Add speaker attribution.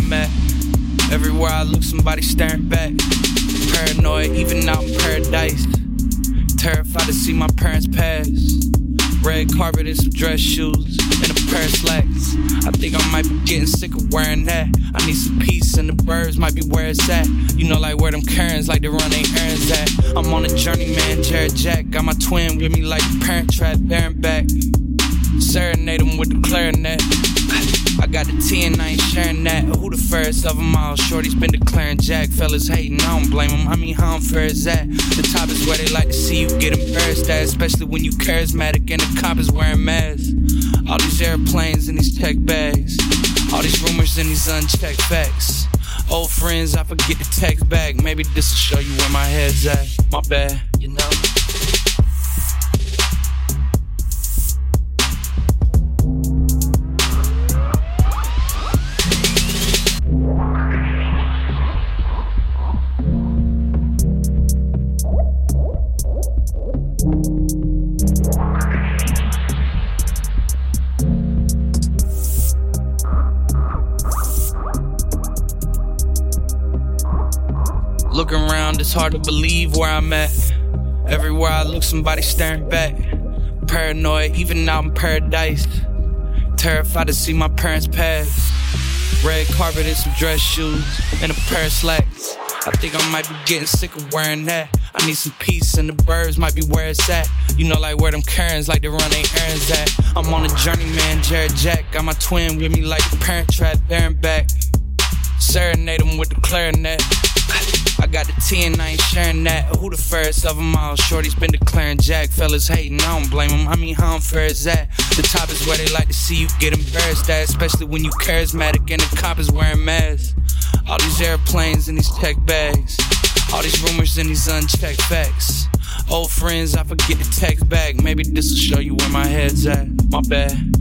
Speaker 1: I'm at. Everywhere I look, somebody staring back. Paranoid, even out in paradise. Terrified to see my parents pass. Red carpet and some dress shoes and a pair of slacks. I think I might be getting sick of wearing that. I need some peace and the birds might be where it's at. You know, like where them Karens like to run their errands at. I'm on a journey, man, Jarrett Jack. Got my twin with me like parent trap, bearing back. Serenade them with the clarinet. Got the T and I ain't sharing that. Who the first of them all? Shorty's been declaring Jack. Fellas hating, I don't blame them. I mean, how unfair is that? The top is where they like to see you get embarrassed at, especially when you charismatic and the cop is wearing masks. All these airplanes and these tech bags. All these rumors and these unchecked facts. Old friends, I forget to text back. Maybe this'll show you where my head's at. My bad, you know. Looking around, it's hard to believe where I'm at. Everywhere I look, somebody staring back. Paranoid, even out in paradise. Terrified to see my parents pass. Red carpet and some dress shoes and a pair of slacks. I think I might be getting sick of wearing that. I need some peace and the birds might be where it's at. You know, like where them Karens like to run their errands at. I'm on a journey, man, Jarrett Jack. Got my twin with me like the parent trap, bearing back. Serenade them with the clarinet. Got the T and I ain't sharing that. Who the first of them all? Shorty's been declaring Jack. Fellas hating, I don't blame them. I mean, how unfair is that? The top is where they like to see you get embarrassed at, especially when you charismatic and the cop is wearing masks. All these airplanes and these tech bags. All these rumors and these unchecked facts. Old friends, I forget to text back. Maybe this'll show you where my head's at. My bad.